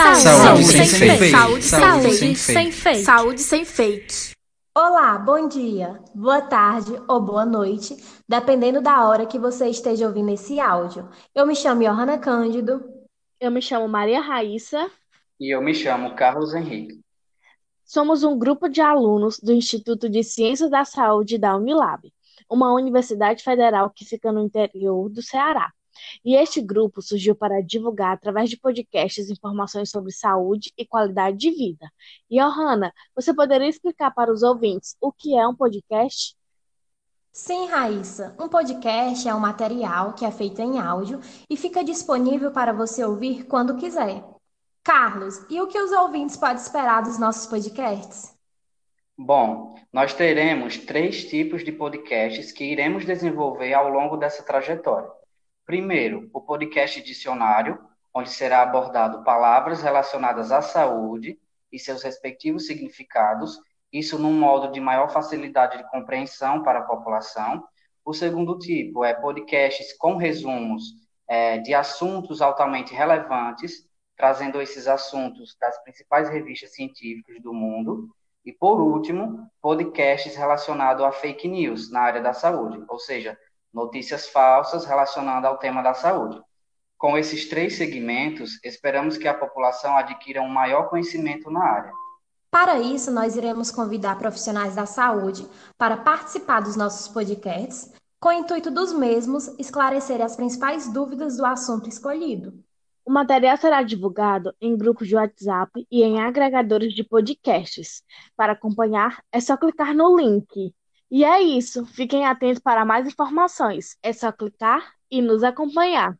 Saúde, Saúde sem, sem fake. fake. Saúde, Saúde sem, sem fake. fake. Saúde sem fake. Olá, bom dia, boa tarde ou boa noite, dependendo da hora que você esteja ouvindo esse áudio. Eu me chamo Johanna Cândido. Eu me chamo Maria Raíssa. E eu me chamo Carlos Henrique. Somos um grupo de alunos do Instituto de Ciências da Saúde da Unilab, uma universidade federal que fica no interior do Ceará. E este grupo surgiu para divulgar, através de podcasts, informações sobre saúde e qualidade de vida. E, Johanna, você poderia explicar para os ouvintes o que é um podcast? Sim, Raíssa, um podcast é um material que é feito em áudio e fica disponível para você ouvir quando quiser. Carlos, e o que os ouvintes podem esperar dos nossos podcasts? Bom, nós teremos três tipos de podcasts que iremos desenvolver ao longo dessa trajetória. Primeiro, o podcast dicionário, onde será abordado palavras relacionadas à saúde e seus respectivos significados, isso num modo de maior facilidade de compreensão para a população. O segundo tipo é podcasts com resumos é, de assuntos altamente relevantes, trazendo esses assuntos das principais revistas científicas do mundo. E, por último, podcasts relacionados a fake news na área da saúde, ou seja, notícias falsas relacionadas ao tema da saúde. Com esses três segmentos, esperamos que a população adquira um maior conhecimento na área. Para isso, nós iremos convidar profissionais da saúde para participar dos nossos podcasts, com o intuito dos mesmos esclarecer as principais dúvidas do assunto escolhido. O material será divulgado em grupos de WhatsApp e em agregadores de podcasts. Para acompanhar, é só clicar no link. E é isso. Fiquem atentos para mais informações. É só clicar e nos acompanhar.